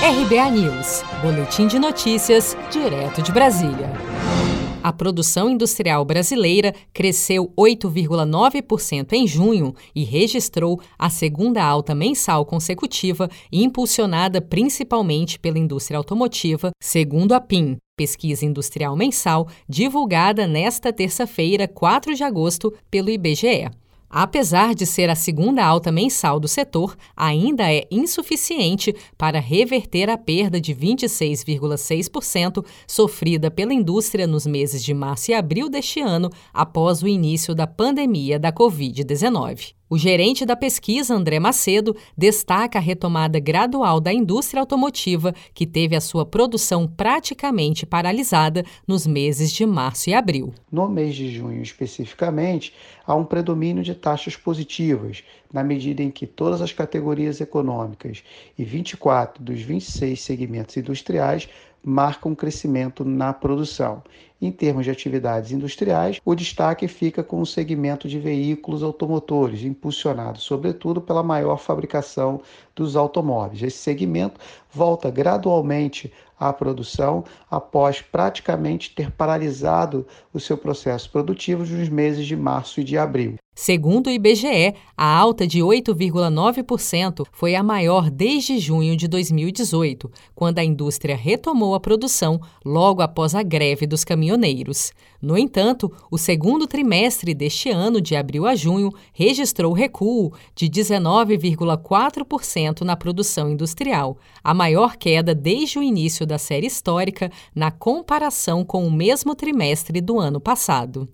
RBA News, Boletim de Notícias, direto de Brasília. A produção industrial brasileira cresceu 8,9% em junho e registrou a segunda alta mensal consecutiva, impulsionada principalmente pela indústria automotiva, segundo a PIM, pesquisa industrial mensal, divulgada nesta terça-feira, 4 de agosto, pelo IBGE. Apesar de ser a segunda alta mensal do setor, ainda é insuficiente para reverter a perda de 26,6% sofrida pela indústria nos meses de março e abril deste ano, após o início da pandemia da Covid-19. O gerente da pesquisa, André Macedo, destaca a retomada gradual da indústria automotiva, que teve a sua produção praticamente paralisada nos meses de março e abril. No mês de junho, especificamente, há um predomínio de taxas positivas, na medida em que todas as categorias econômicas e 24 dos 26 segmentos industriais marcam um crescimento na produção. Em termos de atividades industriais, o destaque fica com o segmento de veículos automotores, impulsionado sobretudo pela maior fabricação dos automóveis. Esse segmento volta gradualmente à produção após praticamente ter paralisado o seu processo produtivo nos meses de março e de abril. Segundo o IBGE, a alta de 8,9% foi a maior desde junho de 2018, quando a indústria retomou a produção logo após a greve dos caminhoneiros. No entanto, o segundo trimestre deste ano, de abril a junho, registrou recuo de 19,4% na produção industrial, a maior queda desde o início da série histórica na comparação com o mesmo trimestre do ano passado.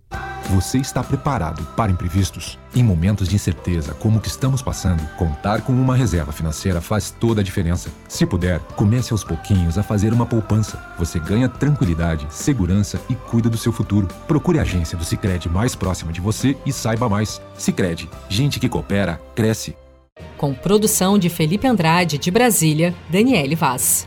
Você está preparado para imprevistos? Em momentos de incerteza como o que estamos passando, contar com uma reserva financeira faz toda a diferença. Se puder, comece aos pouquinhos a fazer uma poupança. Você ganha tranquilidade, segurança e cuida do seu futuro. Procure a agência do Sicredi mais próxima de você e saiba mais. Sicredi, gente que coopera cresce. Com produção de Felipe Andrade de Brasília, Daniele Vaz.